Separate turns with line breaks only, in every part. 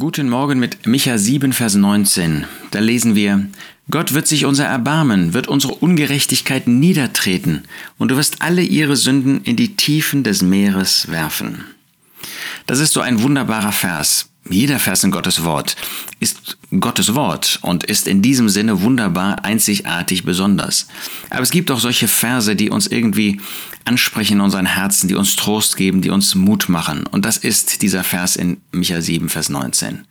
Guten Morgen mit Micha 7, Vers 19. Da lesen wir, Gott wird sich unser erbarmen, wird unsere Ungerechtigkeit niedertreten, und du wirst alle ihre Sünden in die Tiefen des Meeres werfen. Das ist so ein wunderbarer Vers. Jeder Vers in Gottes Wort ist Gottes Wort und ist in diesem Sinne wunderbar, einzigartig, besonders. Aber es gibt auch solche Verse, die uns irgendwie ansprechen in unseren Herzen, die uns Trost geben, die uns Mut machen. Und das ist dieser Vers in Micha 7, Vers 19.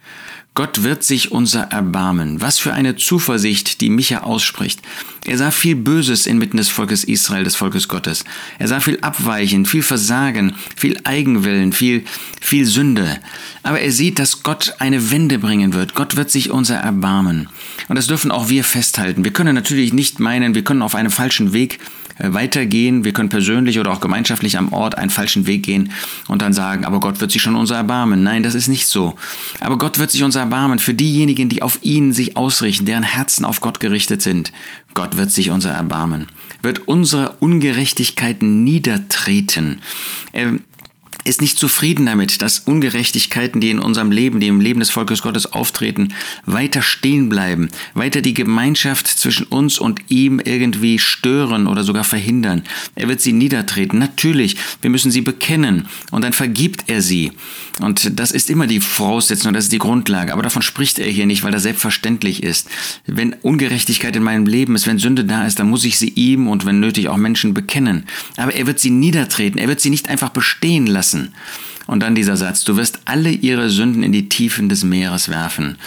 Gott wird sich unser erbarmen. Was für eine Zuversicht, die Micha ausspricht. Er sah viel Böses inmitten des Volkes Israel, des Volkes Gottes. Er sah viel Abweichen, viel Versagen, viel Eigenwillen, viel, viel Sünde. Aber er sieht, dass Gott eine Wende bringen wird. Gott wird sich unser erbarmen. Und das dürfen auch wir festhalten. Wir können natürlich nicht meinen, wir können auf einem falschen Weg äh, weitergehen. Wir können persönlich oder auch gemeinschaftlich am Ort einen falschen Weg gehen und dann sagen, aber Gott wird sich schon unser erbarmen. Nein, das ist nicht so. Aber Gott wird sich unser erbarmen für diejenigen, die auf ihn sich ausrichten, deren Herzen auf Gott gerichtet sind. Gott wird sich unser erbarmen, wird unsere Ungerechtigkeiten niedertreten. Er ist nicht zufrieden damit, dass Ungerechtigkeiten, die in unserem Leben, die im Leben des Volkes Gottes auftreten, weiter stehen bleiben, weiter die Gemeinschaft zwischen uns und ihm irgendwie stören oder sogar verhindern. Er wird sie niedertreten. Natürlich, wir müssen sie bekennen und dann vergibt er sie. Und das ist immer die Voraussetzung, das ist die Grundlage. Aber davon spricht er hier nicht, weil das selbstverständlich ist. Wenn Ungerechtigkeit in meinem Leben ist, wenn Sünde da ist, dann muss ich sie ihm und wenn nötig auch Menschen bekennen. Aber er wird sie niedertreten. Er wird sie nicht einfach bestehen lassen lassen. Und dann dieser Satz, du wirst alle ihre Sünden in die Tiefen des Meeres werfen.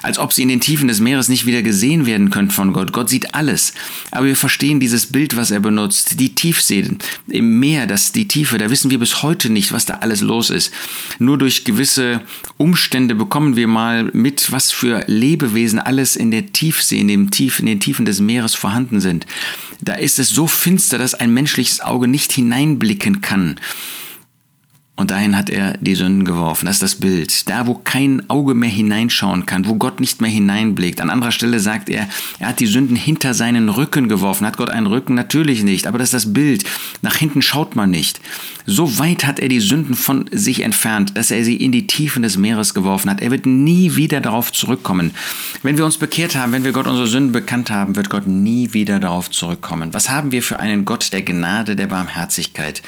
Als ob sie in den Tiefen des Meeres nicht wieder gesehen werden könnten von Gott. Gott sieht alles. Aber wir verstehen dieses Bild, was er benutzt. Die Tiefsee im Meer, das die Tiefe, da wissen wir bis heute nicht, was da alles los ist. Nur durch gewisse Umstände bekommen wir mal mit, was für Lebewesen alles in der Tiefsee, in, dem Tief, in den Tiefen des Meeres vorhanden sind. Da ist es so finster, dass ein menschliches Auge nicht hineinblicken kann. Und dahin hat er die Sünden geworfen. Das ist das Bild. Da, wo kein Auge mehr hineinschauen kann, wo Gott nicht mehr hineinblickt. An anderer Stelle sagt er, er hat die Sünden hinter seinen Rücken geworfen. Hat Gott einen Rücken? Natürlich nicht. Aber das ist das Bild. Nach hinten schaut man nicht. So weit hat er die Sünden von sich entfernt, dass er sie in die Tiefen des Meeres geworfen hat. Er wird nie wieder darauf zurückkommen. Wenn wir uns bekehrt haben, wenn wir Gott unsere Sünden bekannt haben, wird Gott nie wieder darauf zurückkommen. Was haben wir für einen Gott der Gnade, der Barmherzigkeit?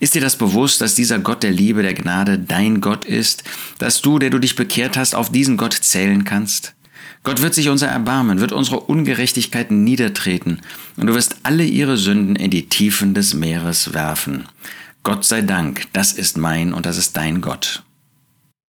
Ist dir das bewusst, dass dieser Gott der Liebe, der Gnade dein Gott ist, dass du, der du dich bekehrt hast, auf diesen Gott zählen kannst? Gott wird sich unser erbarmen, wird unsere Ungerechtigkeiten niedertreten, und du wirst alle ihre Sünden in die Tiefen des Meeres werfen. Gott sei Dank, das ist mein und das ist dein Gott.